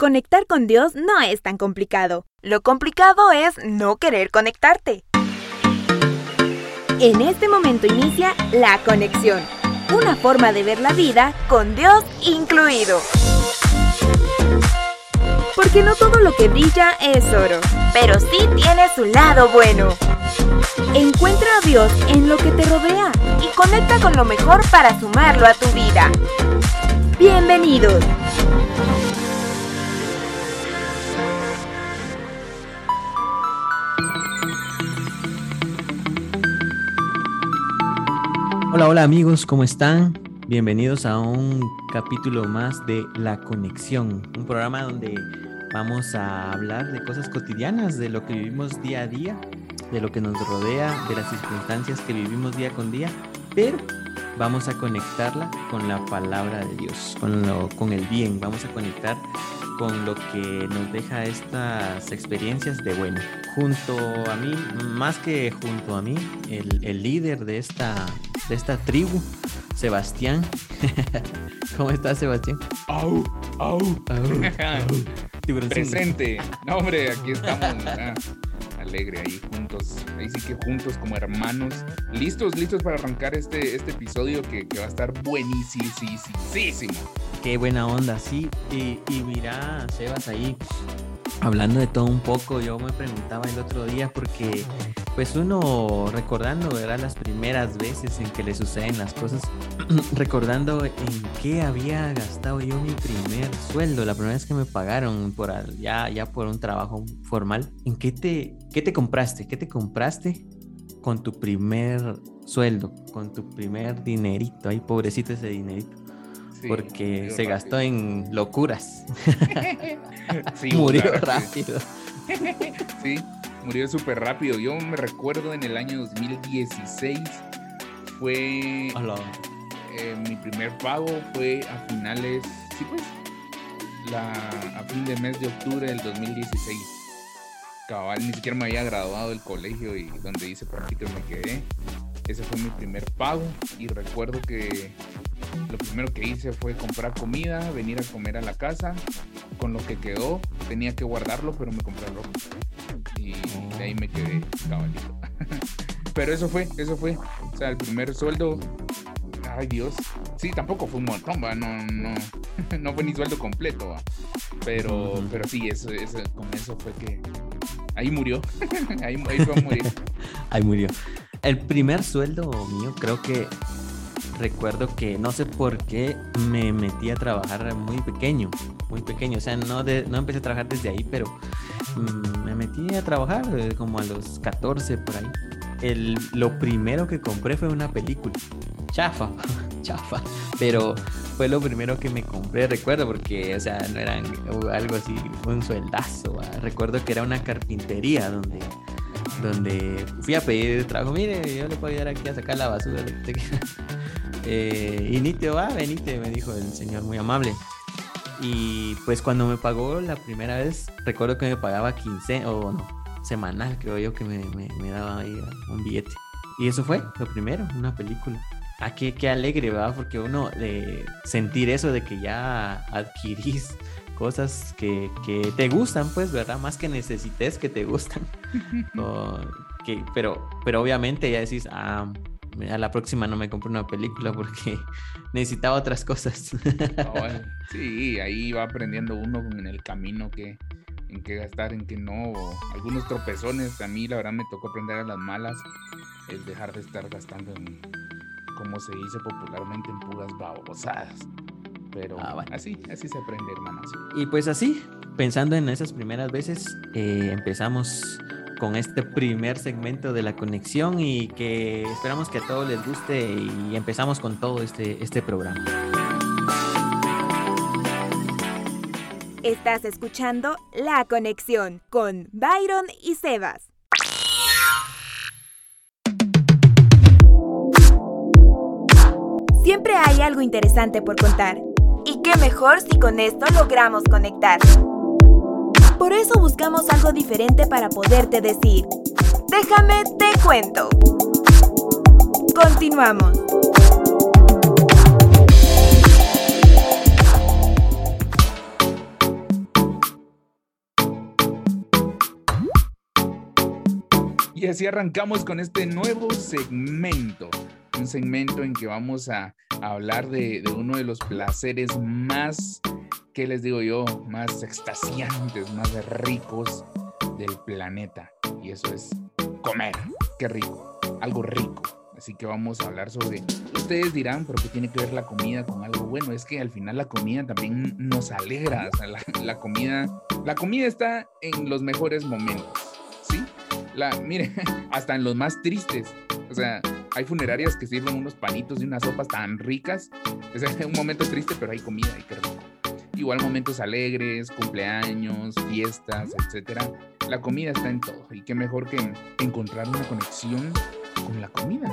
Conectar con Dios no es tan complicado. Lo complicado es no querer conectarte. En este momento inicia la conexión, una forma de ver la vida con Dios incluido. Porque no todo lo que brilla es oro, pero sí tiene su lado bueno. Encuentra a Dios en lo que te rodea y conecta con lo mejor para sumarlo a tu vida. Bienvenidos. Hola, hola amigos, ¿cómo están? Bienvenidos a un capítulo más de La Conexión, un programa donde vamos a hablar de cosas cotidianas, de lo que vivimos día a día, de lo que nos rodea, de las circunstancias que vivimos día con día, pero vamos a conectarla con la palabra de Dios, con, lo, con el bien, vamos a conectar con lo que nos deja estas experiencias de bueno. Junto a mí, más que junto a mí, el, el líder de esta, de esta tribu, Sebastián. ¿Cómo estás, Sebastián? ¡Au! ¡Au! Presente. No, hombre, aquí estamos. Alegre ahí juntos. Ahí sí que juntos como hermanos. Listos, listos para arrancar este, este episodio que, va a estar buenísimo. Qué buena onda, sí. Y, y mira, Sebas, ahí hablando de todo un poco, yo me preguntaba el otro día porque pues uno recordando, ¿verdad? Las primeras veces en que le suceden las cosas, recordando en qué había gastado yo mi primer sueldo, la primera vez que me pagaron por ya, ya por un trabajo formal, ¿en qué te, qué te compraste? ¿Qué te compraste con tu primer sueldo, con tu primer dinerito? Ahí pobrecito ese dinerito porque se gastó en locuras. murió rápido. sí, murió súper rápido. Yo me recuerdo en el año 2016 fue eh, mi primer pago fue a finales, sí pues, la, a fin de mes de octubre del 2016. Cabal, ni siquiera me había graduado del colegio y donde hice prácticas me quedé. Ese fue mi primer pago y recuerdo que lo primero que hice fue comprar comida, venir a comer a la casa. Con lo que quedó, tenía que guardarlo, pero me compré ropa. Y de ahí me quedé caballito. pero eso fue, eso fue. O sea, el primer sueldo. Ay Dios. Sí, tampoco fue un montón, ¿va? No, no, no fue ni sueldo completo, ¿va? Pero, pero sí, eso, eso, con eso fue que. Ahí murió. ahí, fue a morir. ahí murió. El primer sueldo mío creo que recuerdo que no sé por qué me metí a trabajar muy pequeño, muy pequeño, o sea, no, no empecé a trabajar desde ahí, pero mm, me metí a trabajar eh, como a los 14 por ahí. El, lo primero que compré fue una película, chafa, chafa, pero fue lo primero que me compré, recuerdo, porque, o sea, no eran algo así, un sueldazo, recuerdo que era una carpintería donde donde fui a pedir trabajo, mire, yo le puedo ayudar aquí a sacar la basura. Eh, y Nitio, va, venite, me dijo el señor muy amable. Y pues cuando me pagó la primera vez, recuerdo que me pagaba 15 o no, semanal, creo yo que me, me, daba ahí un billete. Y eso fue lo primero, una película. Ah, qué, qué alegre, ¿verdad? Porque uno de sentir eso de que ya adquirís cosas que, que, te gustan, pues, ¿verdad? Más que necesites que te gustan. que, pero, pero obviamente ya decís, ah, a la próxima no me compro una película porque necesitaba otras cosas. sí, ahí va aprendiendo uno en el camino que en qué gastar, en qué no, algunos tropezones. A mí la verdad me tocó aprender a las malas el dejar de estar gastando en, como se dice popularmente, en puras babosadas. Pero ah, así, así se aprende, hermanas. Y pues así, pensando en esas primeras veces, eh, empezamos con este primer segmento de la conexión y que esperamos que a todos les guste y empezamos con todo este, este programa. Estás escuchando La Conexión con Byron y Sebas. Siempre hay algo interesante por contar. Y qué mejor si con esto logramos conectar. Por eso buscamos algo diferente para poderte decir. Déjame te cuento. Continuamos. Y así arrancamos con este nuevo segmento. Un segmento en que vamos a, hablar de, uno de los placeres más, ¿qué les digo yo? Más extasiantes, más ricos del planeta. Y eso es comer. Qué rico. Algo rico. Así que vamos a hablar sobre. Ustedes dirán, ¿pero qué tiene que ver la comida con algo bueno? Es que al final la comida también nos alegra. La, comida. La comida está en los mejores momentos. La, mire, hasta en los más tristes. O sea, hay funerarias que sirven unos panitos y unas sopas tan ricas. Es un momento triste, pero hay comida y qué rico. Igual momentos alegres, cumpleaños, fiestas, etcétera. La comida está en todo. Y qué mejor que encontrar una conexión con la comida.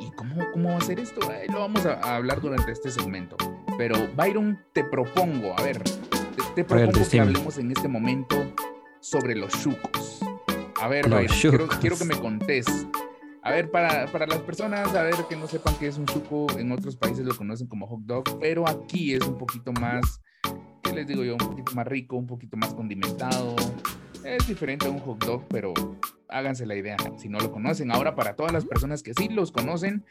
¿Y cómo, cómo va a ser esto? lo vamos a, hablar durante este segmento. Pero Byron, te propongo, a ver, te, propongo que hablemos en este momento sobre los chucos. A ver, Byron, quiero, que me contés. A ver, para, para, las personas, a ver, que no sepan qué es un chuco, en otros países lo conocen como hot dog, pero aquí es un poquito más, ¿qué les digo yo? Un poquito más rico, un poquito más condimentado. Es diferente a un hot dog, pero háganse la idea si no lo conocen. Ahora, para todas las personas que sí los conocen,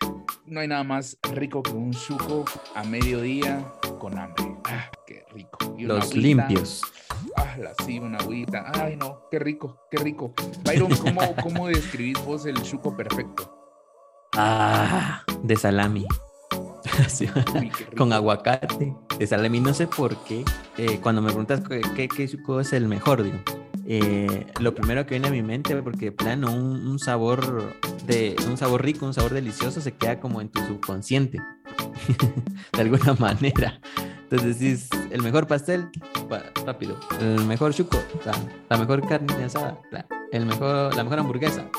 no hay nada más rico que un chuco a mediodía con hambre. Ah, qué rico. los limpios. Ah, la sí, una agüita. Ay, no, qué rico, qué rico. Byron, ¿cómo, cómo describís vos el chuco perfecto? Ah, de salami. con aguacate, de salami. No sé por qué. Eh, cuando me preguntas qué, qué, chuco es el mejor, digo eh, lo primero que viene a mi mente, porque plano, un, sabor de un sabor rico, un sabor delicioso se queda como en tu subconsciente, de alguna manera. Entonces decís, el mejor pastel, rápido, el mejor chuco, la, mejor carne asada, el mejor, la mejor hamburguesa,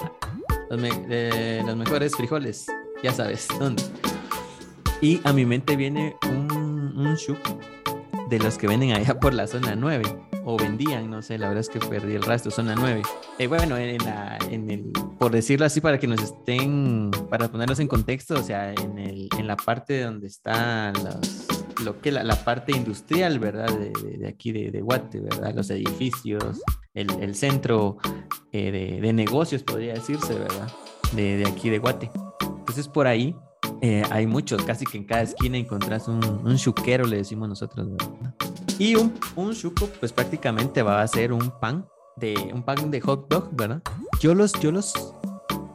eh, los, mejores frijoles, ya sabes dónde. Y a mi mente viene un, un chuco de los que venden allá por la zona 9 o vendían, no sé, la verdad es que perdí el rastro, zona 9. Eh, bueno, en, la, en el, por decirlo así, para que nos estén, para ponerlos en contexto, o sea, en, el, en la parte donde está lo que la, la, parte industrial, ¿verdad? De, de, aquí de, de, Guate, ¿verdad? Los edificios, el, el centro eh, de, negocios, podría decirse, ¿verdad? De, aquí de Guate. Entonces, por ahí eh, hay muchos, casi que en cada esquina encontrás un, un chuquero, le decimos nosotros, ¿verdad? Y un, un chuco, pues prácticamente va a ser un pan de un pan de hot dog, ¿verdad? Yo los, yo los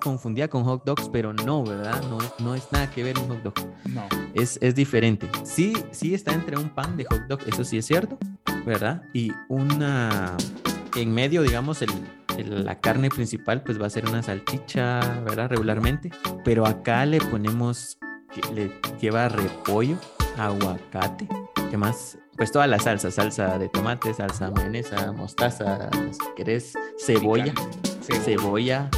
confundía con hot dogs, pero no, ¿verdad? No, no es nada que ver un hot dog. No. Es, es diferente. Sí, sí está entre un pan de hot dog, eso sí es cierto, ¿verdad? Y una, en medio, digamos, el, la carne principal, pues va a ser una salchicha, ¿verdad? Regularmente. Pero acá le ponemos, le lleva repollo, aguacate, ¿qué más? pues toda la salsa, salsa de tomate, salsa mayonesa, mostaza, si querés, cebolla, cebolla,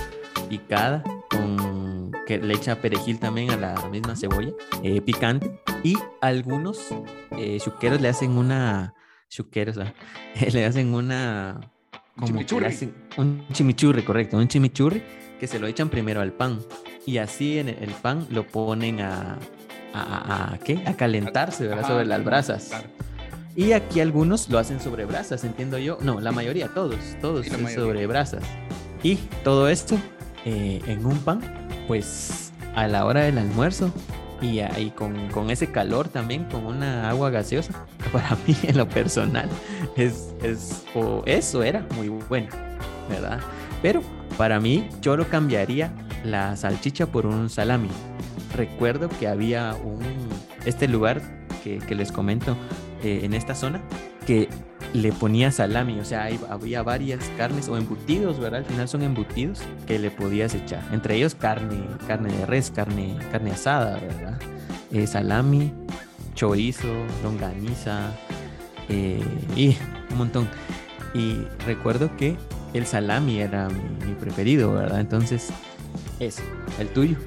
picada, con que le echa perejil también a la misma cebolla, eh, picante, y algunos eh, chuqueros le hacen una, chuqueros, le hacen una... Como chimichurri. un chimichurri, correcto, un chimichurri que se lo echan primero al pan y así en el pan lo ponen a, a, a, ¿qué? a calentarse, ¿verdad? Sobre las brasas. Y aquí algunos lo hacen sobre brasas, entiendo yo. No, la mayoría, todos, todos sobre brasas. Y todo esto eh, en un pan, pues a la hora del almuerzo y con, ese calor también, con una agua gaseosa, para mí en lo personal es, eso era muy bueno, ¿verdad? Pero para mí yo lo cambiaría la salchicha por un salami. Recuerdo que había un, este lugar que, que les comento, eh, en esta zona que le ponía salami, o sea, había varias carnes o embutidos, ¿verdad? Al final son embutidos que le podías echar. Entre ellos carne, carne de res, carne, carne asada, ¿verdad? Eh, salami, chorizo, longaniza eh, y un montón. Y recuerdo que el salami era mi, mi preferido, ¿verdad? Entonces, eso, el tuyo.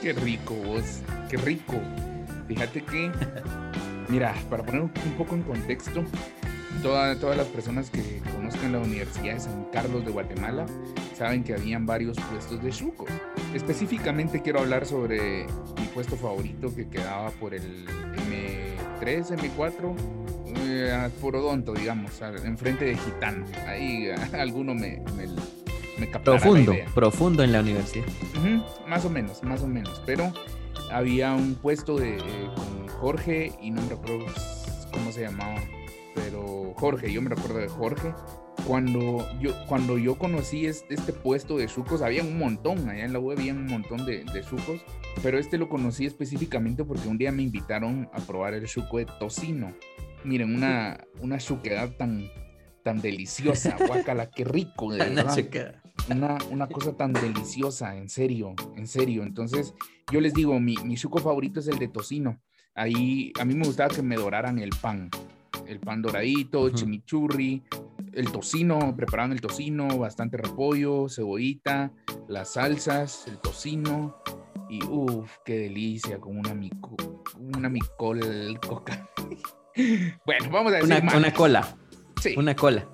Qué rico vos, qué rico. Fíjate que Mira, para poner un poco en contexto, todas las personas que conozcan la Universidad de San Carlos de Guatemala saben que habían varios puestos de chucos. Específicamente quiero hablar sobre mi puesto favorito que quedaba por el M3, M4, eh, por Odonto, digamos, enfrente de Gitano. Ahí alguno me, me Profundo, profundo en la universidad. más o menos, más o menos. Pero había un puesto de, con Jorge y no me recuerdo cómo se llamaba, pero Jorge, yo me recuerdo de Jorge. Cuando yo, cuando yo conocí este, puesto de sucos, había un montón, allá en la web había un montón de, de sucos, pero este lo conocí específicamente porque un día me invitaron a probar el suco de tocino. Miren, una, una suquedad tan, tan deliciosa, guacala, qué rico, de verdad. Una, una, cosa tan deliciosa, en serio, en serio. Entonces, yo les digo, mi, mi suco favorito es el de tocino. Ahí, a mí me gustaba que me doraran el pan. El pan doradito, chimichurri, el tocino, preparaban el tocino, bastante repollo, cebollita, las salsas, el tocino. Y uff, qué delicia, con una mico, una micol coca. bueno, vamos a decir una, una cola. Sí. Una cola.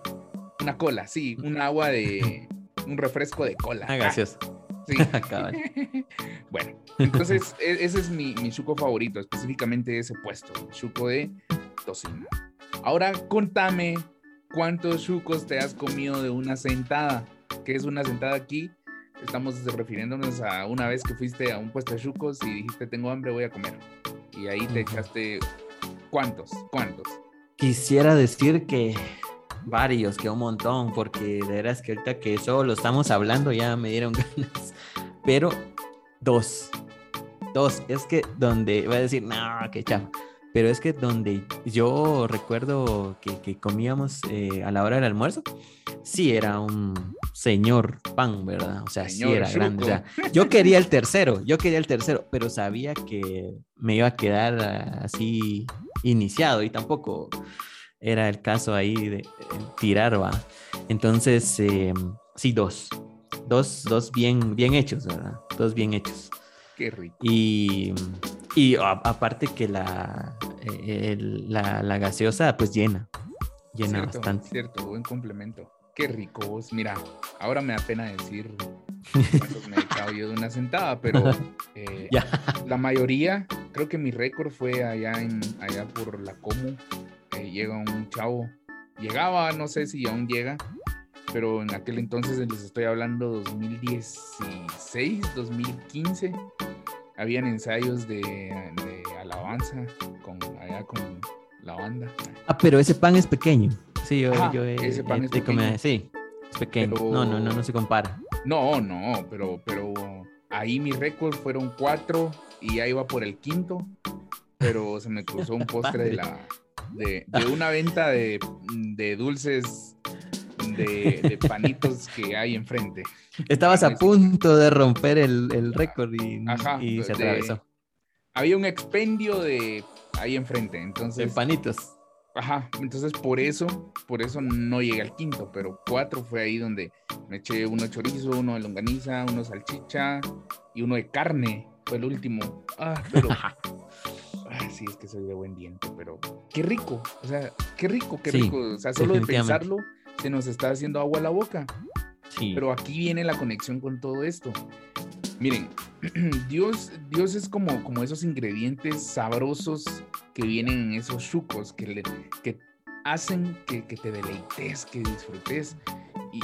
Una cola, sí. Un agua de. un refresco de cola. Ah, gracias. Sí. bueno, entonces e, ese es mi, mi chuco favorito, específicamente ese puesto, el chuco de tocino. Ahora contame cuántos chucos te has comido de una sentada. ¿Qué es una sentada aquí? Estamos refiriéndonos a una vez que fuiste a un puesto de chucos y dijiste tengo hambre, voy a comer. Y ahí te echaste ¿cuántos? ¿Cuántos? Quisiera decir que varios, que un montón, porque de veras que ahorita que solo lo estamos hablando ya me dieron ganas. Pero dos, dos, es que donde, voy a decir, no, qué chavo. Pero es que donde yo recuerdo que, comíamos eh, a la hora del almuerzo, sí era un señor pan, ¿verdad? O sea, sí era grande. O sea, yo quería el tercero, yo quería el tercero, pero sabía que me iba a quedar ah, así iniciado y tampoco era el caso ahí de, tirar, va. Entonces, eh, sí, dos. Dos, dos bien, bien hechos, ¿verdad? Dos bien hechos. Qué rico. Y, y aparte que la, eh, la, la, gaseosa, pues llena. Llena bastante. Cierto, buen complemento. Qué rico vos. Mira, ahora me da pena decir cuántos me he echado yo de una sentada, pero eh, la mayoría, creo que mi récord fue allá, en, allá por la Comu. llega un chavo, llegaba, no sé si aún llega, pero en aquel entonces les estoy hablando 2016, 2015, habían ensayos de, alabanza con, allá con la banda. Ah, pero ese pan es pequeño. Sí, yo, yo ese pan es pequeño. sí, es pequeño. no, no, no, no se compara. No, no, pero, pero ahí mi récord fueron cuatro y ya iba por el quinto, pero se me cruzó un postre de la de, una venta de, de dulces de, panitos que hay enfrente. Estabas a punto de romper el, el récord y, y se atravesó. había un expendio de ahí enfrente, entonces. De panitos. Ajá, entonces por eso, por eso no llegué al quinto, pero cuatro fue ahí donde me eché uno chorizo, uno de longaniza, uno salchicha y uno de carne. Fue el último. Ah, pero. ah, sí, es que soy de buen diente, pero qué rico. O sea, qué rico, qué rico. O sea, solo de pensarlo se nos está haciendo agua a la boca. Sí. Pero aquí viene la conexión con todo esto. Miren, Dios, Dios es como, como esos ingredientes sabrosos que vienen en esos chucos, que, que hacen que, te deleites, que disfrutes.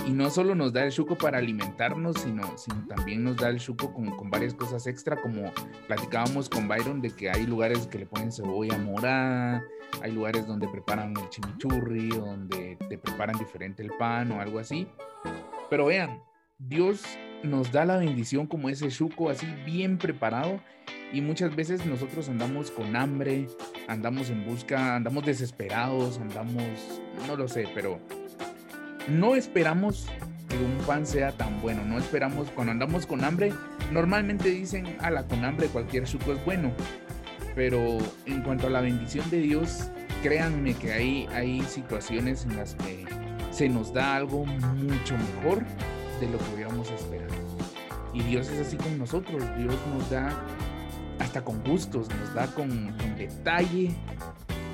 Y, no solo nos da el chuco para alimentarnos, sino, sino también nos da el chuco con, con, varias cosas extra, como platicábamos con Byron de que hay lugares que le ponen cebolla morada, hay lugares donde preparan el chimichurri, donde te preparan diferente el pan o algo así. Pero vean, Dios nos da la bendición como ese chuco así bien preparado y muchas veces nosotros andamos con hambre, andamos en busca, andamos desesperados, andamos, no lo sé, pero no esperamos que un pan sea tan bueno, no esperamos cuando andamos con hambre, normalmente dicen, ala, con hambre cualquier chuco es bueno, pero en cuanto a la bendición de Dios, créanme que hay, hay situaciones en las que se nos da algo mucho mejor de lo que hubiéramos esperado. Y Dios es así con nosotros, Dios nos da hasta con gustos, nos da con, detalle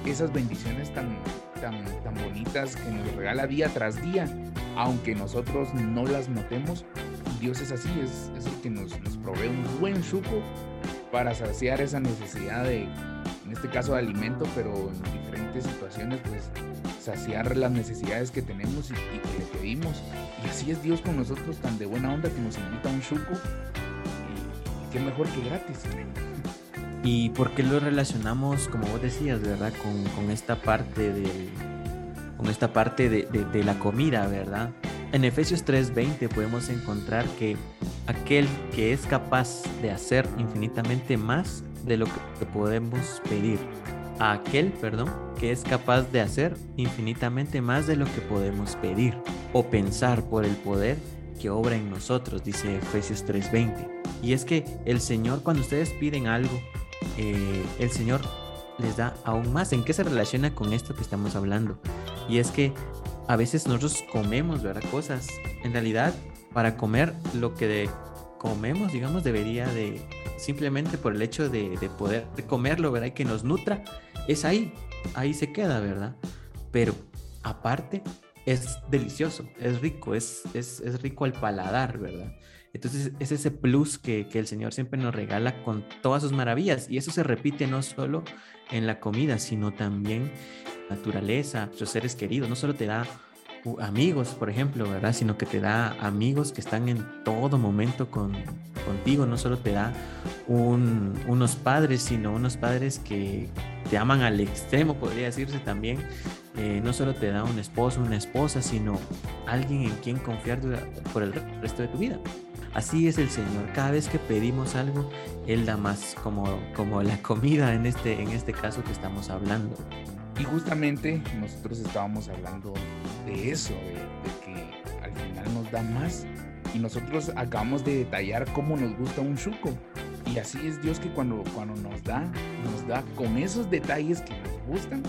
esas bendiciones tan, tan, bonitas que nos regala día tras día, aunque nosotros no las notemos. Dios es así, es, es el que nos, provee un buen suco para saciar esa necesidad de, en este caso de alimento, pero en diferentes situaciones, pues saciar las necesidades que tenemos y, que le pedimos. Y así es Dios con nosotros, tan de buena onda que nos invita a un chuco. Y, qué mejor que gratis. ¿Y por qué lo relacionamos, como vos decías, verdad, con, esta parte de, con esta parte de, la comida, verdad? En Efesios 3:20 podemos encontrar que aquel que es capaz de hacer infinitamente más de lo que podemos pedir, a aquel, perdón, que es capaz de hacer infinitamente más de lo que podemos pedir o pensar por el poder que obra en nosotros, dice Efesios 3:20. Y es que el Señor, cuando ustedes piden algo, eh, el Señor les da aún más. ¿En qué se relaciona con esto que estamos hablando? Y es que a veces nosotros comemos, ¿verdad? Cosas. En realidad, para comer lo que comemos, digamos, debería de, simplemente por el hecho de, poder comerlo, ¿verdad? Y que nos nutra, es ahí, ahí se queda, ¿verdad? Pero aparte, es delicioso, es rico, es, es, es rico al paladar, ¿verdad? Entonces es ese plus que, el Señor siempre nos regala con todas sus maravillas. Y eso se repite no solo en la comida, sino también naturaleza, sus seres queridos. No solo te da amigos, por ejemplo, ¿verdad? Sino que te da amigos que están en todo momento con, contigo. No solo te da unos padres, sino unos padres que te aman al extremo, podría decirse también. Eh, no solo te da un esposo, una esposa, sino alguien en quien confiar por el resto de tu vida. Así es el Señor. Cada vez que pedimos algo, Él da más, como, como la comida en este, en este caso que estamos hablando. Y justamente nosotros estábamos hablando de eso, de, que al final nos da más. Y nosotros acabamos de detallar cómo nos gusta un chuco. Y así es Dios que cuando, cuando nos da, nos da con esos detalles que nos gustan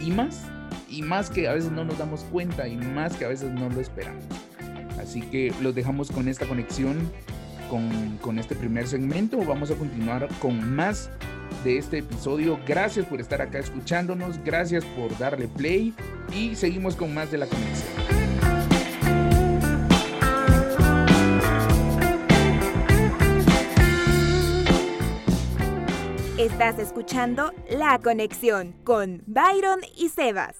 y más. Y más que a veces no nos damos cuenta y más que a veces no lo esperamos. Así que los dejamos con esta conexión, con, con este primer segmento. Vamos a continuar con más de este episodio. Gracias por estar acá escuchándonos, gracias por darle play y seguimos con más de la conexión. Estás escuchando La Conexión con Byron y Sebas.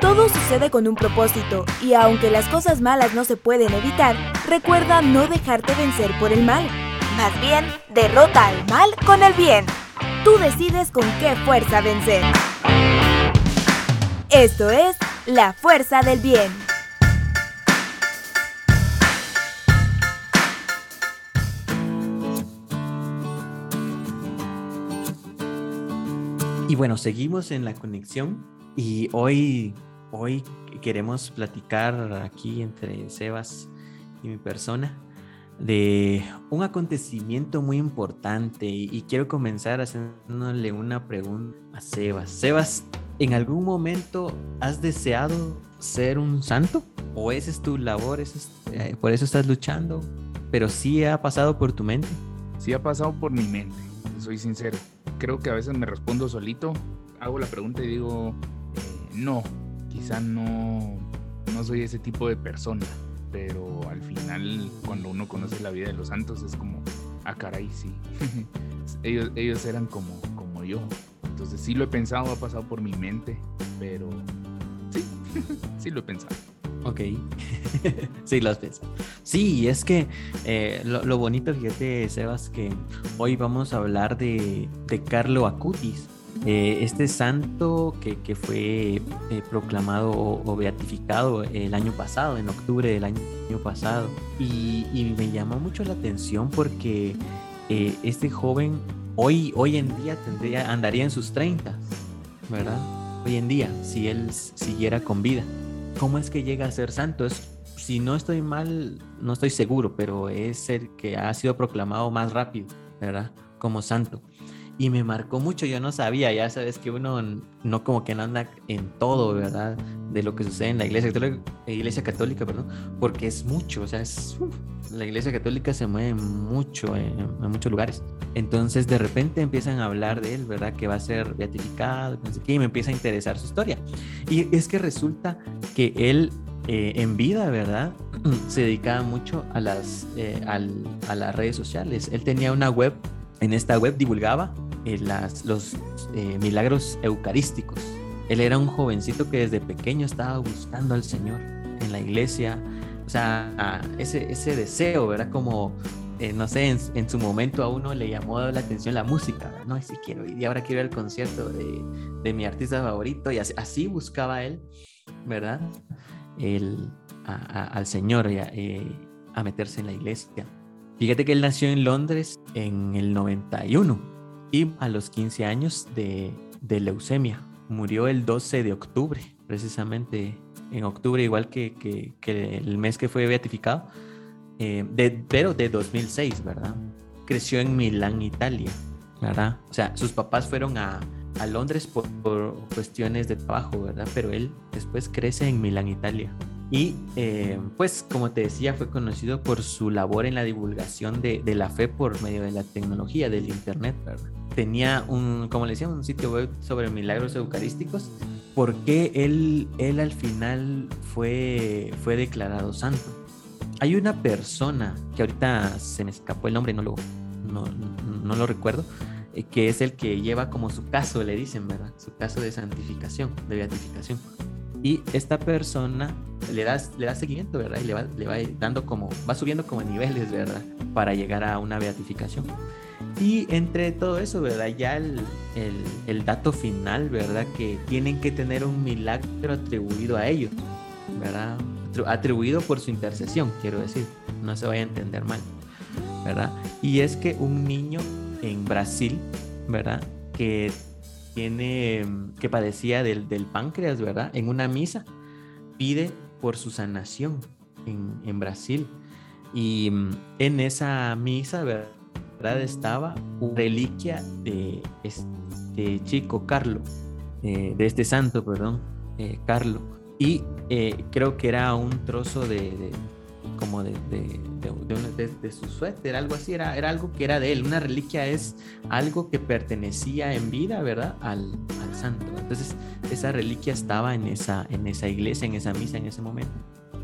Todo sucede con un propósito y aunque las cosas malas no se pueden evitar, recuerda no dejarte vencer por el mal. Más bien, derrota al mal con el bien. Tú decides con qué fuerza vencer. Esto es la fuerza del bien. Y bueno, seguimos en la conexión y hoy Hoy queremos platicar aquí entre Sebas y mi persona de un acontecimiento muy importante y, quiero comenzar haciéndole una pregunta a Sebas. Sebas, ¿en algún momento has deseado ser un santo? ¿O esa es tu labor? Eh, ¿Por eso estás luchando? ¿Pero sí ha pasado por tu mente? Sí ha pasado por mi mente, soy sincero. Creo que a veces me respondo solito, hago la pregunta y digo, eh, no, quizá no, no soy ese tipo de persona, pero al final cuando uno conoce la vida de los santos es como, ah, caray, sí, ellos, ellos eran como, como yo. Entonces sí lo he pensado, ha pasado por mi mente, pero sí, sí lo he pensado. Ok, sí, lo has pensado. Sí, es que eh, lo, bonito, fíjate, Sebas, que hoy vamos a hablar de, de Carlo Acutis. Eh, este santo que, fue eh, proclamado o, beatificado el año pasado, en octubre del año, pasado, y, me llamó mucho la atención porque eh, este joven hoy, hoy en día tendría, andaría en sus 30, ¿verdad? Hoy en día, si él siguiera con vida. ¿Cómo es que llega a ser santo? Es, si no estoy mal, no estoy seguro, pero es el que ha sido proclamado más rápido, ¿verdad? Como santo y me marcó mucho. Yo no sabía, ya sabes que uno no como que no anda en todo, ¿verdad? De lo que sucede en la iglesia católica, iglesia católica perdón, porque es mucho, o sea, es, la iglesia católica se mueve mucho en, muchos lugares. Entonces de repente empiezan a hablar de él, ¿verdad? Que va a ser beatificado, no sé qué, y me empieza a interesar su historia. Y es que resulta que él eh, en vida, ¿verdad? Se dedicaba mucho a las, eh, a las redes sociales. Él tenía una web, en esta web divulgaba eh, las, los eh, milagros eucarísticos. Él era un jovencito que desde pequeño estaba buscando al Señor en la iglesia, o sea, ese, ese deseo, ¿verdad? Como, eh, no sé, en, su momento a uno le llamó la atención la música, ¿verdad? no, si quiero ir y ahora quiero ir al concierto de, de mi artista favorito y así, buscaba él, ¿verdad? El, al Señor y a meterse en la iglesia. Fíjate que él nació en Londres en el 91 y a los 15 años de, de leucemia. Murió el 12 de octubre, precisamente en octubre, igual que, que, el mes que fue beatificado, eh, de, pero de 2006, ¿verdad? Creció en Milán, Italia, ¿verdad? O sea, sus papás fueron a, a Londres por, por, cuestiones de trabajo, ¿verdad? Pero él después crece en Milán, Italia. Y eh, pues como te decía, fue conocido por su labor en la divulgación de, de, la fe por medio de la tecnología, del Internet, ¿verdad? Tenía un, como le decía, un sitio web sobre milagros eucarísticos, porque él, él al final fue, fue declarado santo. Hay una persona que ahorita se me escapó el nombre, no lo, no, no lo recuerdo, eh, que es el que lleva como su caso, le dicen, ¿verdad? Su caso de santificación, de beatificación y esta persona le da, le da seguimiento, ¿verdad? Y le va, le va dando como, va subiendo como niveles, ¿verdad? Para llegar a una beatificación. Y entre todo eso, ¿verdad? Ya el, el, el dato final, ¿verdad? Que tienen que tener un milagro atribuido a ellos, ¿verdad? Atribuido por su intercesión, quiero decir. No se vaya a entender mal, ¿verdad? Y es que un niño en Brasil, ¿verdad? Que tiene, mm, que padecía del, del, páncreas, ¿verdad? En una misa pide por su sanación en, en Brasil. Y mm, en esa misa, ¿verdad? Estaba una reliquia de este chico Carlo, eh, de este santo, perdón, eh, Carlo. Y eh, creo que era un trozo de, como de, de, de, de, su suéter, algo así, era, era algo que era de él. Una reliquia es algo que pertenecía en vida, ¿verdad? Al, al santo. Entonces, esa reliquia estaba en esa, en esa iglesia, en esa misa, en ese momento.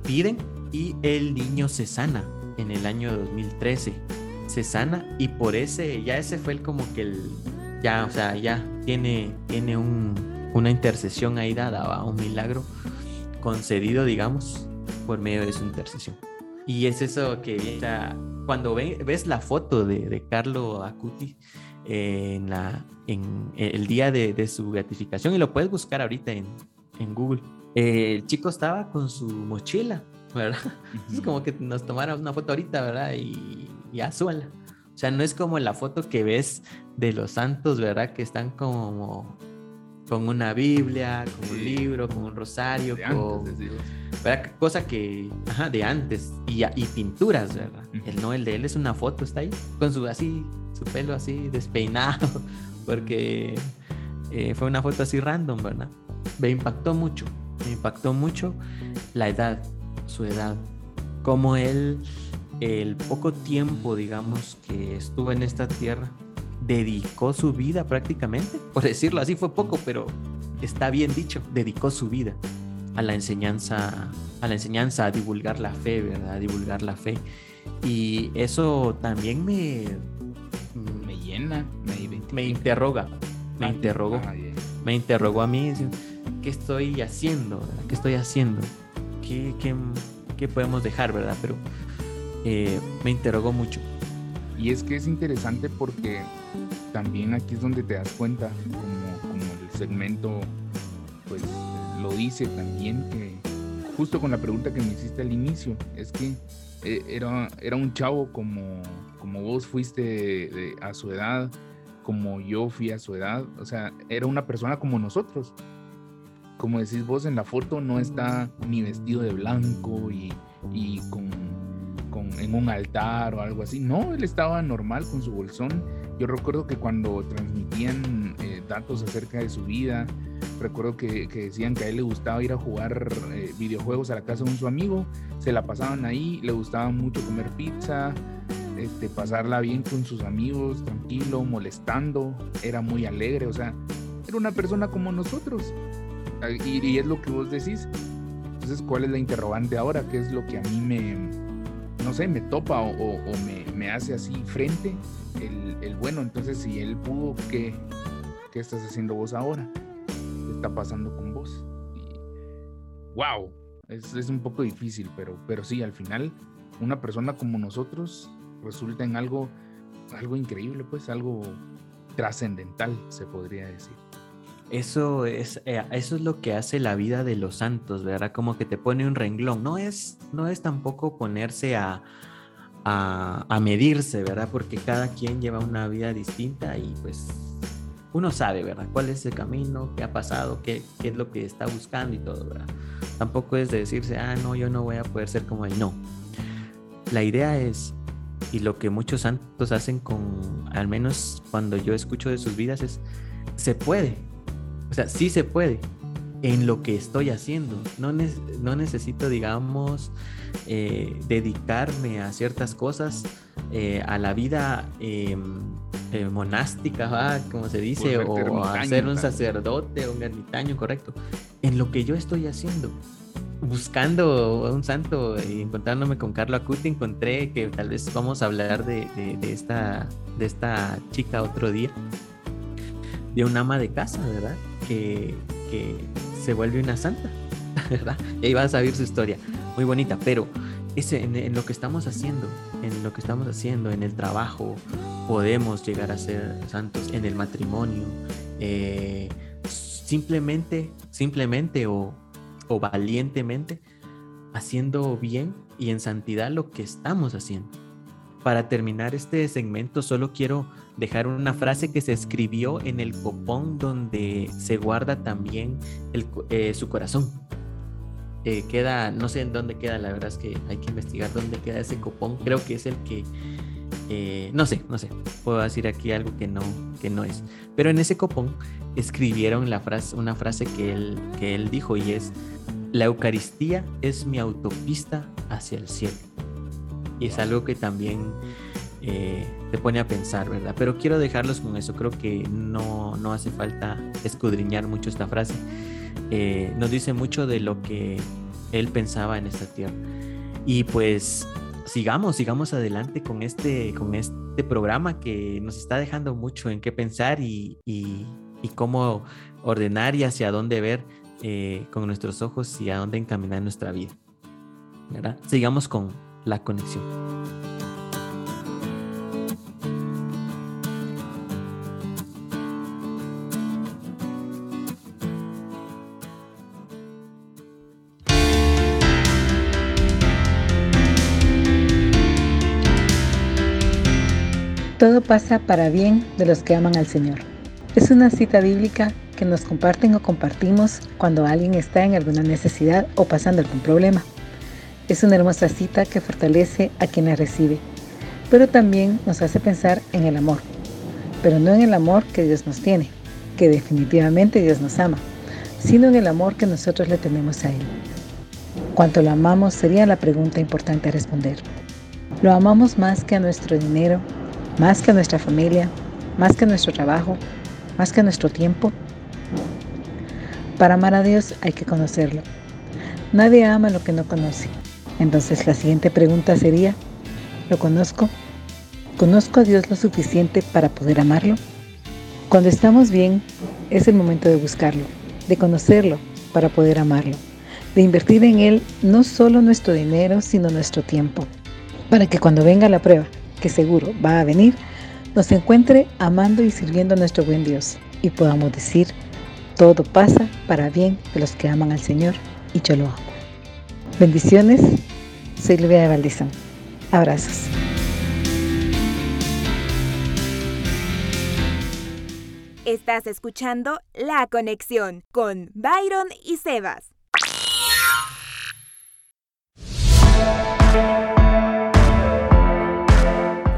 Piden y el niño se sana en el año 2013. Se sana y por ese, ya ese fue el como que el, ya, o sea, ya tiene, tiene un, una intercesión ahí dada, un milagro concedido, digamos, por medio de su intercesión. Y es eso que cuando ves la foto de, de Carlo Acuti en, la, en el día de, su beatificación, y lo puedes buscar ahorita en, en Google, el chico estaba con su mochila, ¿verdad? Es como que nos tomara una foto ahorita, ¿verdad? Y ya súbanla. O sea, no es como la foto que ves de los santos, ¿verdad? Que están como con una Biblia, con un libro, con un rosario, con cosa que ajá, de antes. Y, y pinturas, ¿verdad? El no, el de él es una foto, está ahí, con su así, su pelo así despeinado, porque eh, fue una foto así random, ¿verdad? Me impactó mucho, me impactó mucho la edad, su edad, como él, el poco tiempo, digamos, que estuvo en esta tierra, dedicó su vida prácticamente, por decirlo así fue poco, pero está bien dicho, dedicó su vida a la enseñanza, a la enseñanza, a divulgar la fe, ¿verdad? A divulgar la fe. Y eso también me... Me llena, me, me interroga, me interrogó, me interrogó a mí, ¿qué estoy haciendo? ¿Qué estoy haciendo? ¿Qué, qué, qué podemos dejar, verdad? Pero eh, me interrogó mucho. Y es que es interesante porque también aquí es donde te das cuenta, como, como el segmento pues lo dice también, que justo con la pregunta que me hiciste al inicio, es que eh, era, era un chavo como, como vos fuiste a su edad, como yo fui a su edad, o sea, era una persona como nosotros. Como decís vos en la foto, no está ni vestido de blanco y, y con, con, en un altar o algo así. No, él estaba normal con su bolsón yo recuerdo que cuando transmitían eh, datos acerca de su vida, recuerdo que, decían que a él le gustaba ir a jugar eh, videojuegos a la casa de un su amigo, se la pasaban ahí, le gustaba mucho comer pizza, este, pasarla bien con sus amigos, tranquilo, molestando, era muy alegre, o sea, era una persona como nosotros. Y, y es lo que vos decís. Entonces, ¿cuál es la interrogante ahora? ¿Qué es lo que a mí me, no sé, me topa o, me, hace así frente el, bueno. Entonces, si él pudo, ¿qué, ¿qué estás haciendo vos ahora? ¿Qué está pasando con vos? Wow, es, es, un poco difícil, pero, pero sí, al final, una persona como nosotros resulta en algo, algo increíble, pues algo trascendental, se podría decir. Eso es, eh, eso es lo que hace la vida de los santos, ¿verdad? Como que te pone un renglón. No es, no es tampoco ponerse a, a, medirse, ¿verdad? Porque cada quien lleva una vida distinta y pues uno sabe, ¿verdad? ¿Cuál es el camino? ¿Qué ha pasado? ¿Qué, qué es lo que está buscando y todo, ¿verdad? Tampoco es de decirse, ah, no, yo no voy a poder ser como él. No. La idea es, y lo que muchos santos hacen con, al menos cuando yo escucho de sus vidas, es, se puede, o sea, sí se puede en lo que estoy haciendo. No, no necesito, digamos, eh, dedicarme a ciertas cosas, eh, a la vida em, eh, monástica, como se dice, o a ser un sacerdote o un ermitaño, correcto. En lo que yo estoy haciendo. Buscando a un santo y encontrándome con Carlo Acuti, encontré que tal vez vamos a hablar de, de, esta, de esta chica otro día, de un ama de casa, ¿verdad? Que, se vuelve una santa, ¿verdad? Y ahí vas a ver su historia, muy bonita, pero ese, en, lo que estamos haciendo, en lo que estamos haciendo, en el trabajo, podemos llegar a ser santos, en el matrimonio, eh, simplemente, simplemente o, o valientemente haciendo bien y en santidad lo que estamos haciendo. Para terminar este segmento, solo quiero dejar una frase que se escribió en el copón donde se guarda también eh, su corazón. Eh, queda, no sé en dónde queda, la verdad es que hay que investigar dónde queda ese copón. Creo que es el que, eh, no sé, no sé, puedo decir aquí algo que no, que no es. Pero en ese copón escribieron la frase, una frase que él, que él dijo y es, la Eucaristía es mi autopista hacia el cielo. Y es algo que también eh, te pone a pensar, ¿verdad? Pero quiero dejarlos con eso. Creo que no, no hace falta escudriñar mucho esta frase. Eh, nos dice mucho de lo que él pensaba en esta tierra. Y pues sigamos, sigamos adelante con este, con este programa que nos está dejando mucho en qué pensar y, y, cómo ordenar y hacia dónde ver eh, con nuestros ojos y a dónde encaminar nuestra vida. ¿verdad? Sigamos con la conexión. Todo pasa para bien de los que aman al Señor. Es una cita bíblica que nos comparten o compartimos cuando alguien está en alguna necesidad o pasando algún problema. Es una hermosa cita que fortalece a quien la recibe, pero también nos hace pensar en el amor, pero no en el amor que Dios nos tiene, que definitivamente Dios nos ama, sino en el amor que nosotros le tenemos a Él. ¿Cuánto lo amamos? Sería la pregunta importante a responder. ¿Lo amamos más que a nuestro dinero, más que nuestra familia, más que nuestro trabajo, más que nuestro tiempo? Para amar a Dios hay que conocerlo. Nadie ama lo que no conoce. Entonces la siguiente pregunta sería, ¿lo conozco? ¿Conozco a Dios lo suficiente para poder amarlo? Cuando estamos bien, es el momento de buscarlo, de conocerlo para poder amarlo, de invertir en Él no solo nuestro dinero, sino nuestro tiempo, para que cuando venga la prueba, que seguro va a venir, nos encuentre amando y sirviendo a nuestro buen Dios y podamos decir, todo pasa para bien de los que aman al Señor y yo lo amo. Bendiciones, Silvia de Valdizón. Abrazos. Estás escuchando La Conexión con Byron y Sebas.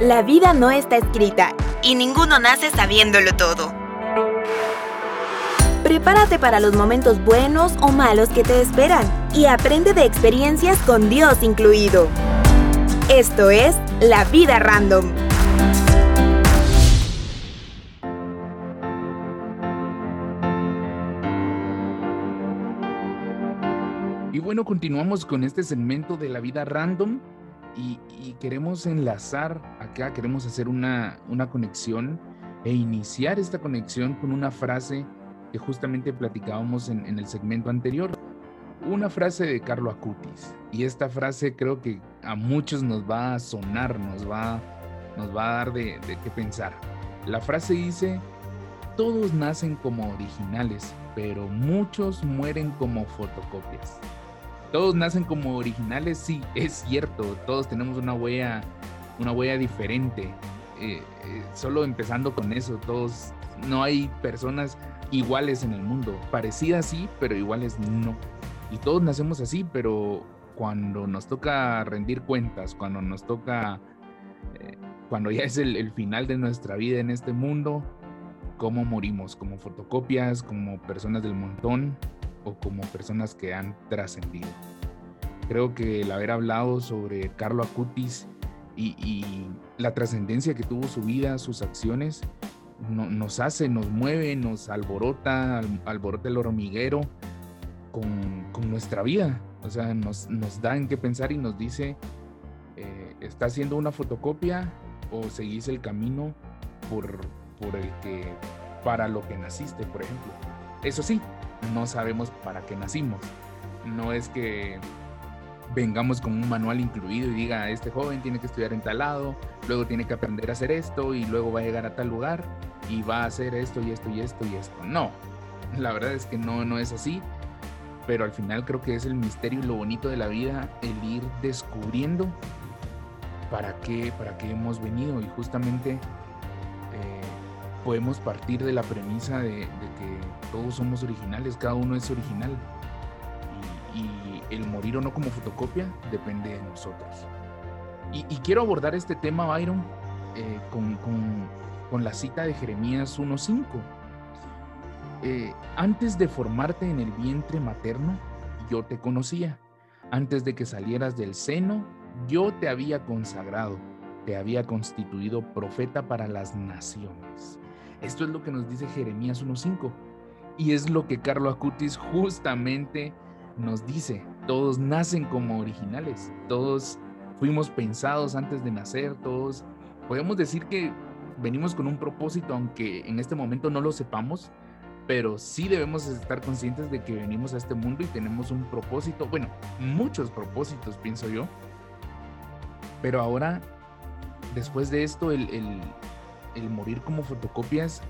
La vida no está escrita y ninguno nace sabiéndolo todo. Prepárate para los momentos buenos o malos que te esperan y aprende de experiencias con Dios incluido. Esto es La Vida Random. Y bueno, continuamos con este segmento de La Vida Random Y, queremos enlazar acá, queremos hacer una, una conexión e iniciar esta conexión con una frase que justamente platicábamos en, el segmento anterior. Una frase de Carlo Acutis. Y esta frase creo que a muchos nos va a sonar, nos va, nos va a dar de, de qué pensar. La frase dice, todos nacen como originales, pero muchos mueren como fotocopias. Todos nacen como originales, sí, es cierto, todos tenemos una huella, una huella diferente. Eh, eh, solo empezando con eso, todos, no hay personas iguales en el mundo, parecidas sí, pero iguales no. Y todos nacemos así, pero cuando nos toca rendir cuentas, cuando nos toca, eh, cuando ya es el, final de nuestra vida en este mundo, cómo morimos, como fotocopias, como personas del montón o como personas que han trascendido. Creo que el haber hablado sobre Carlo Acutis y, la trascendencia que tuvo su vida, sus acciones, nos hace, nos mueve, nos alborota, alborota el hormiguero con, nuestra vida. O sea, nos, nos, da en qué pensar y nos dice, eh, ¿está haciendo una fotocopia o seguís el camino por, por el que, para lo que naciste, por ejemplo. Eso sí, no sabemos para qué nacimos. No es que vengamos con un manual incluido y diga, este joven tiene que estudiar en tal lado, luego tiene que aprender a hacer esto y luego va a llegar a tal lugar y va a hacer esto y esto y esto y esto. No, la verdad es que no, no es así, pero al final creo que es el misterio y lo bonito de la vida el ir descubriendo para qué, para qué hemos venido y justamente podemos partir de la premisa de, todos somos originales, cada uno es original. Y, el morir o no como fotocopia depende de nosotros. Y, quiero abordar este tema, Byron, eh, con, la cita de Jeremías 1.5. Eh, antes de formarte en el vientre materno, yo te conocía. Antes de que salieras del seno, yo te había consagrado, te había constituido profeta para las naciones. Esto es lo que nos dice Jeremías 1.5. Y es lo que Carlo Acutis justamente nos dice. Todos nacen como originales. Todos fuimos pensados antes de nacer. Todos podemos decir que venimos con un propósito, aunque en este momento no lo sepamos. Pero sí debemos estar conscientes de que venimos a este mundo y tenemos un propósito. Bueno, muchos propósitos, pienso yo. Pero ahora, después de esto, el, morir como fotocopias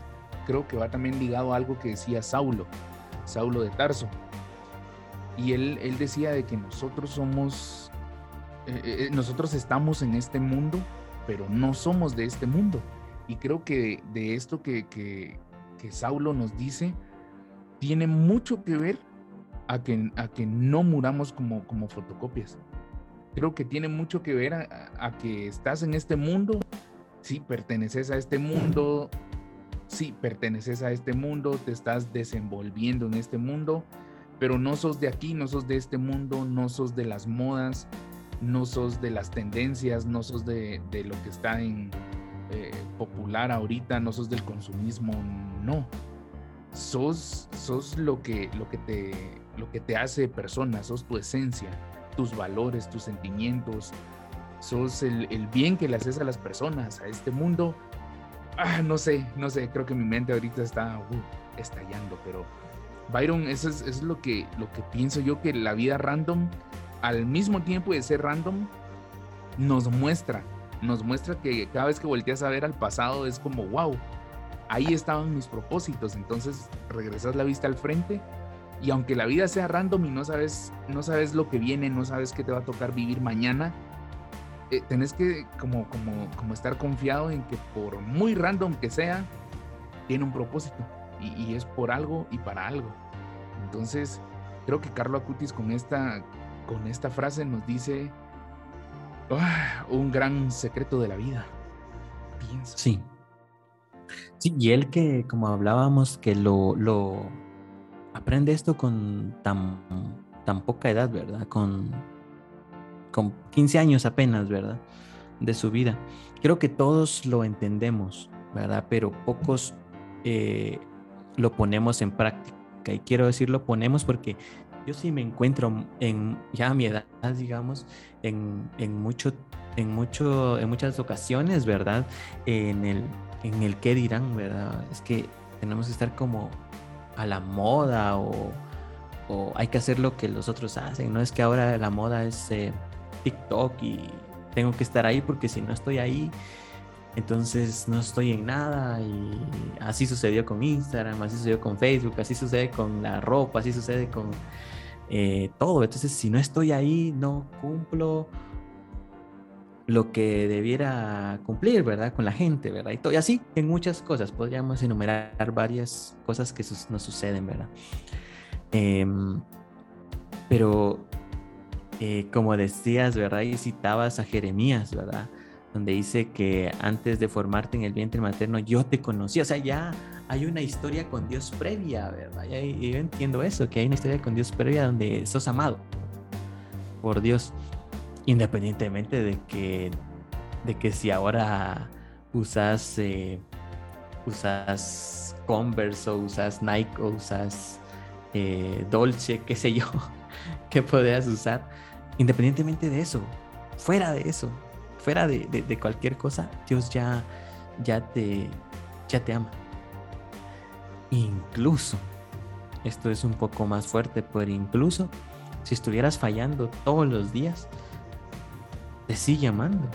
creo que va también ligado a algo que decía Saulo, Saulo de Tarso. Y él, él decía de que nosotros somos, eh, eh, nosotros estamos en este mundo, pero no somos de este mundo. Y creo que de esto que, que, Saulo nos dice, tiene mucho que ver a que, a que no muramos como, como fotocopias. Creo que tiene mucho que ver a que estás en este mundo, sí, perteneces a este mundo, sí, perteneces a este mundo, te estás desenvolviendo en este mundo, pero no sos de aquí, no sos de este mundo, no sos de las modas, no sos de las tendencias, no sos de, lo que está en eh, popular ahorita, no sos del consumismo, no. Sos, sos lo, que, lo, que te, lo que te hace persona, sos tu esencia, tus valores, tus sentimientos, sos el, bien que le haces a las personas, a este mundo. Ah, no sé, no sé, creo que mi mente ahorita está uh, estallando, pero Byron, eso es, lo, que, lo que pienso yo, que la vida random, al mismo tiempo de ser random, nos muestra, nos muestra que cada vez que volteas a ver al pasado es como, wow, ahí estaban mis propósitos, entonces regresas la vista al frente y aunque la vida sea random y no sabes, no sabes lo que viene, no sabes qué te va a tocar vivir mañana, eh, tenés que como, como, como estar confiado en que por muy random que sea, tiene un propósito y, es por algo y para algo. Entonces, creo que Carlo Acutis con esta, con esta frase nos dice ah, un gran secreto de la vida. Sí. Sí, y él que, como hablábamos, que lo, lo aprende esto con tan, tan poca edad, ¿verdad? Con con 15 años apenas, ¿verdad? De su vida. Creo que todos lo entendemos, ¿verdad? Pero pocos eh, lo ponemos en práctica. Y quiero decir lo ponemos porque yo sí me encuentro en ya a mi edad, digamos, en, en mucho, en mucho, en muchas ocasiones, ¿verdad? En el, en el qué dirán, ¿verdad? Es que tenemos que estar como a la moda o, o hay que hacer lo que los otros hacen. No es que ahora la moda es eh, TikTok y tengo que estar ahí porque si no estoy ahí, entonces no estoy en nada y así sucedió con Instagram, así sucedió con Facebook, así sucede con la ropa, así sucede con eh, todo. Entonces si no estoy ahí, no cumplo lo que debiera cumplir, ¿verdad? Con la gente, ¿verdad? Y, todo, y así en muchas cosas, podríamos enumerar varias cosas que nos suceden, ¿verdad? Em, pero eh, como decías, ¿verdad? Y citabas a Jeremías, ¿verdad? Donde dice que antes de formarte en el vientre materno yo te conocí. O sea, ya hay una historia con Dios previa, ¿verdad? Y yo entiendo eso, que hay una historia con Dios previa donde sos amado por Dios, independientemente de que, de que si ahora usas, eh, usas Converse o usas Nike o usas eh, Dolce, qué sé yo, que podrías usar independientemente de eso, fuera de eso, fuera de, cualquier cosa, Dios ya, ya, te, ya te ama. Incluso, esto es un poco más fuerte, pero incluso si estuvieras fallando todos los días, te sigue amando.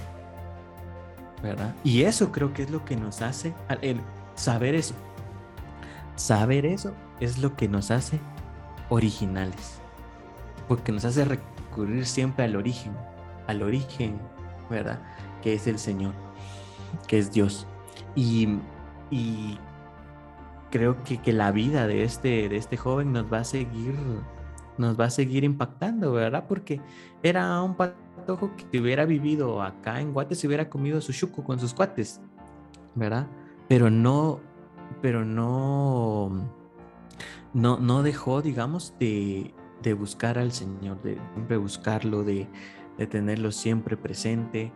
¿Verdad? Y eso creo que es lo que nos hace, el saber eso. Saber eso es lo que nos hace originales. Porque nos hace siempre al origen, al origen, ¿verdad? Que es el Señor, que es Dios. Y, creo que, que, la vida de este, de este joven nos va a seguir, nos va a seguir impactando, ¿verdad? Porque era un patojo que hubiera vivido acá en Guate, se hubiera comido su chuco con sus cuates, ¿verdad? Pero no, pero no, no, no dejó, digamos, de, de buscar al Señor, de siempre buscarlo, de, tenerlo siempre presente,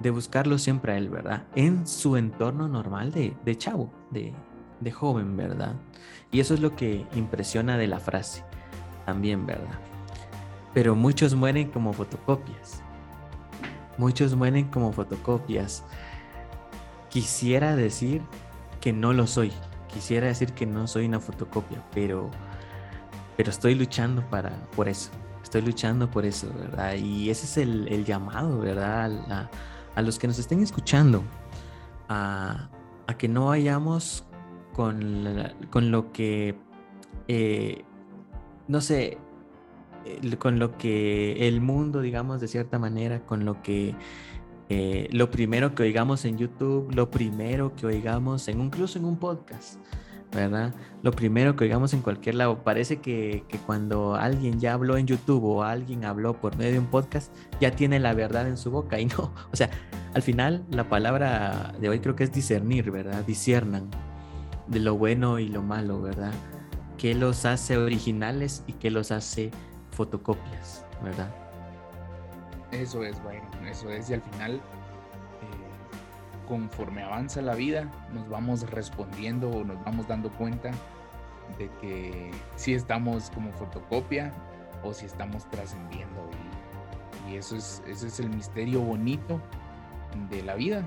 de buscarlo siempre a Él, ¿verdad? En su entorno normal de, chavo, de, de joven, ¿verdad? Y eso es lo que impresiona de la frase, también, ¿verdad? Pero muchos mueren como fotocopias. Muchos mueren como fotocopias. Quisiera decir que no lo soy. Quisiera decir que no soy una fotocopia, pero pero estoy luchando para, por eso, estoy luchando por eso, ¿verdad? Y ese es el, llamado, ¿verdad? A, los que nos estén escuchando, a, que no vayamos con, con lo que, eh, no sé, con lo que el mundo, digamos, de cierta manera, con lo que eh, lo primero que oigamos en YouTube, lo primero que oigamos en incluso en un podcast, ¿verdad? Lo primero que oigamos en cualquier lado, parece que, cuando alguien ya habló en YouTube o alguien habló por medio de un podcast, ya tiene la verdad en su boca y no, o sea, al final la palabra de hoy creo que es discernir, ¿verdad? Disciernan de lo bueno y lo malo, ¿verdad? ¿Qué los hace originales y qué los hace fotocopias, ¿verdad? Eso es, bueno, eso es, y al final conforme avanza la vida, nos vamos respondiendo o nos vamos dando cuenta de que si estamos como fotocopia o si estamos trascendiendo. Y, eso, es, ese es el misterio bonito de la vida,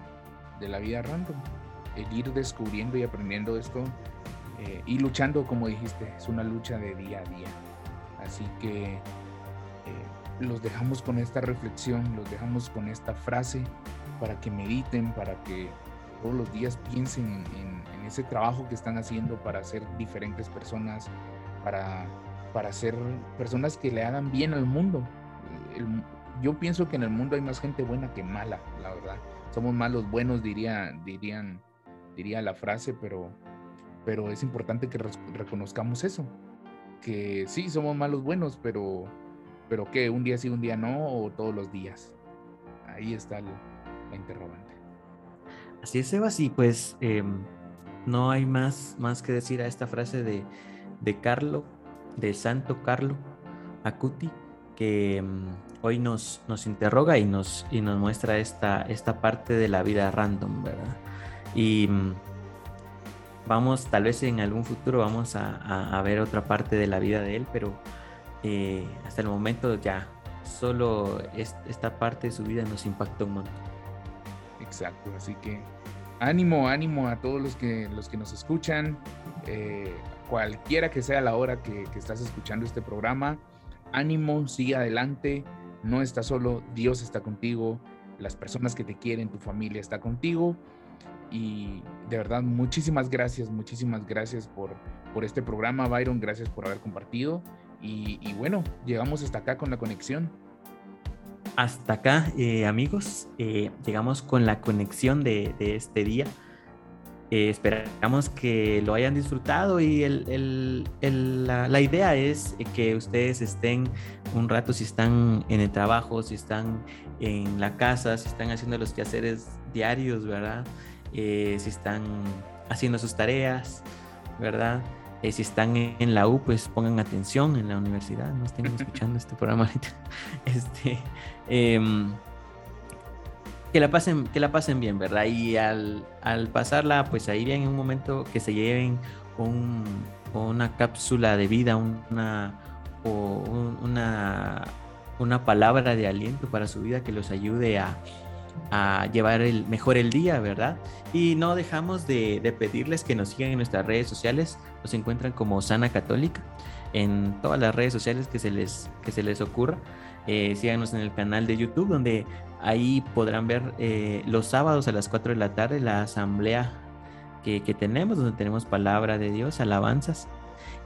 de la vida random. El ir descubriendo y aprendiendo esto eh, y luchando, como dijiste, es una lucha de día a día. Así que eh, los dejamos con esta reflexión, los dejamos con esta frase para que mediten, para que todos los días piensen en, ese trabajo que están haciendo para ser diferentes personas, para, para ser personas que le hagan bien al mundo. yo pienso que en el mundo hay más gente buena que mala, la verdad. Somos malos buenos, diría, dirían, diría la frase, pero, pero es importante que reconozcamos eso. Que sí, somos malos buenos, pero, pero que un día sí, un día no, o todos los días. Ahí está el, interrogante. Así es, Sebas, y pues em, no hay más, más que decir a esta frase de, de Carlo, de Santo Carlo Acuti, que em, hoy nos, nos interroga y nos, y nos muestra esta, esta parte de la vida random, ¿verdad? Y em, vamos, tal vez en algún futuro vamos a, a, ver otra parte de la vida de él, pero eh, hasta el momento ya solo esta parte de su vida nos impactó un montón. Exacto, así que ánimo, ánimo a todos los que, los que nos escuchan, eh, cualquiera que sea la hora que, estás escuchando este programa, ánimo, sigue adelante, no estás solo, Dios está contigo, las personas que te quieren, tu familia está contigo. Y de verdad, muchísimas gracias, muchísimas gracias por, por este programa, Byron, gracias por haber compartido. Y, bueno, llegamos hasta acá con la conexión. Hasta acá, eh, amigos, eh, llegamos con la conexión de, este día. Eh, esperamos que lo hayan disfrutado y la, idea es que ustedes estén un rato, si están en el trabajo, si están en la casa, si están haciendo los quehaceres diarios, ¿verdad? si están haciendo sus tareas, ¿verdad? Eh, si están en la U, pues pongan atención en la universidad, no estén escuchando este programa ahorita. Este, em, que, la pasen, que la pasen bien, ¿verdad? Y al, pasarla, pues ahí bien en un momento que se lleven una cápsula de vida, una, o una, una palabra de aliento para su vida que los ayude a, a llevar el, mejor el día, ¿verdad? Y no dejamos de, pedirles que nos sigan en nuestras redes sociales, nos encuentran como Sana Católica en todas las redes sociales que se les, que se les ocurra. Eh, síganos en el canal de YouTube, donde ahí podrán ver eh, los sábados a las 4 de la tarde la asamblea que, tenemos, donde tenemos palabra de Dios, alabanzas.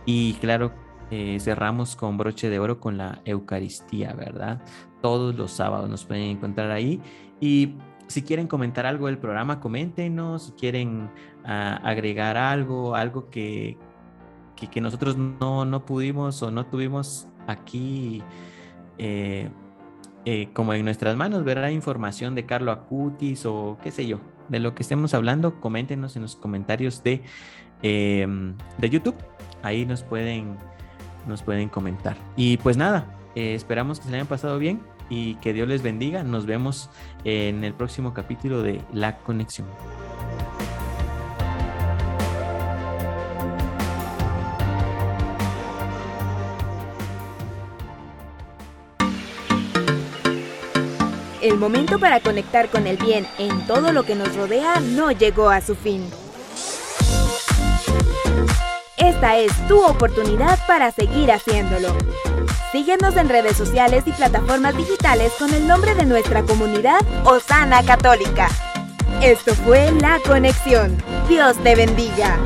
Y claro, eh, cerramos con broche de oro con la Eucaristía, ¿verdad? Todos los sábados nos pueden encontrar ahí. Y si quieren comentar algo del programa, coméntenos. Si quieren ah, agregar algo, algo que, que, nosotros no, no, pudimos o no tuvimos aquí eh, eh, como en nuestras manos, verá información de Carlo Acutis o qué sé yo, de lo que estemos hablando, coméntenos en los comentarios de, em, de YouTube. Ahí nos pueden, nos pueden comentar. Y pues nada, eh, esperamos que se le hayan pasado bien y que Dios les bendiga. Nos vemos en el próximo capítulo de La Conexión. El momento para conectar con el bien en todo lo que nos rodea no llegó a su fin. Esta es tu oportunidad para seguir haciéndolo. Síguenos en redes sociales y plataformas digitales con el nombre de nuestra comunidad Osana Católica. Esto fue La Conexión. Dios te bendiga.